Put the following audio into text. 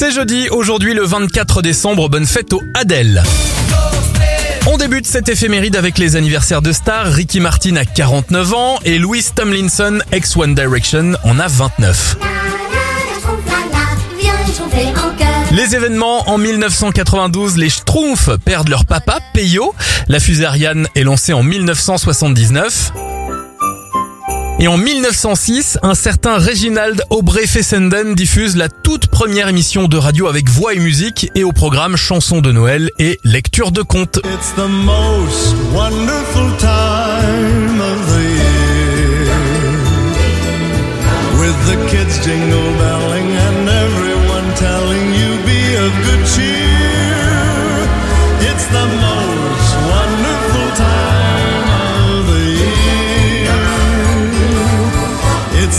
C'est jeudi, aujourd'hui le 24 décembre, bonne fête au Adèle. On débute cette éphéméride avec les anniversaires de stars. Ricky Martin a 49 ans et Louis Tomlinson, ex One Direction, en a 29. Les événements en 1992, les Schtroumpfs perdent leur papa, Peyo. La fusée Ariane est lancée en 1979. Et en 1906, un certain Reginald Aubrey Fessenden diffuse la toute première émission de radio avec voix et musique et au programme chansons de Noël et lecture de contes. With the kids jingle bells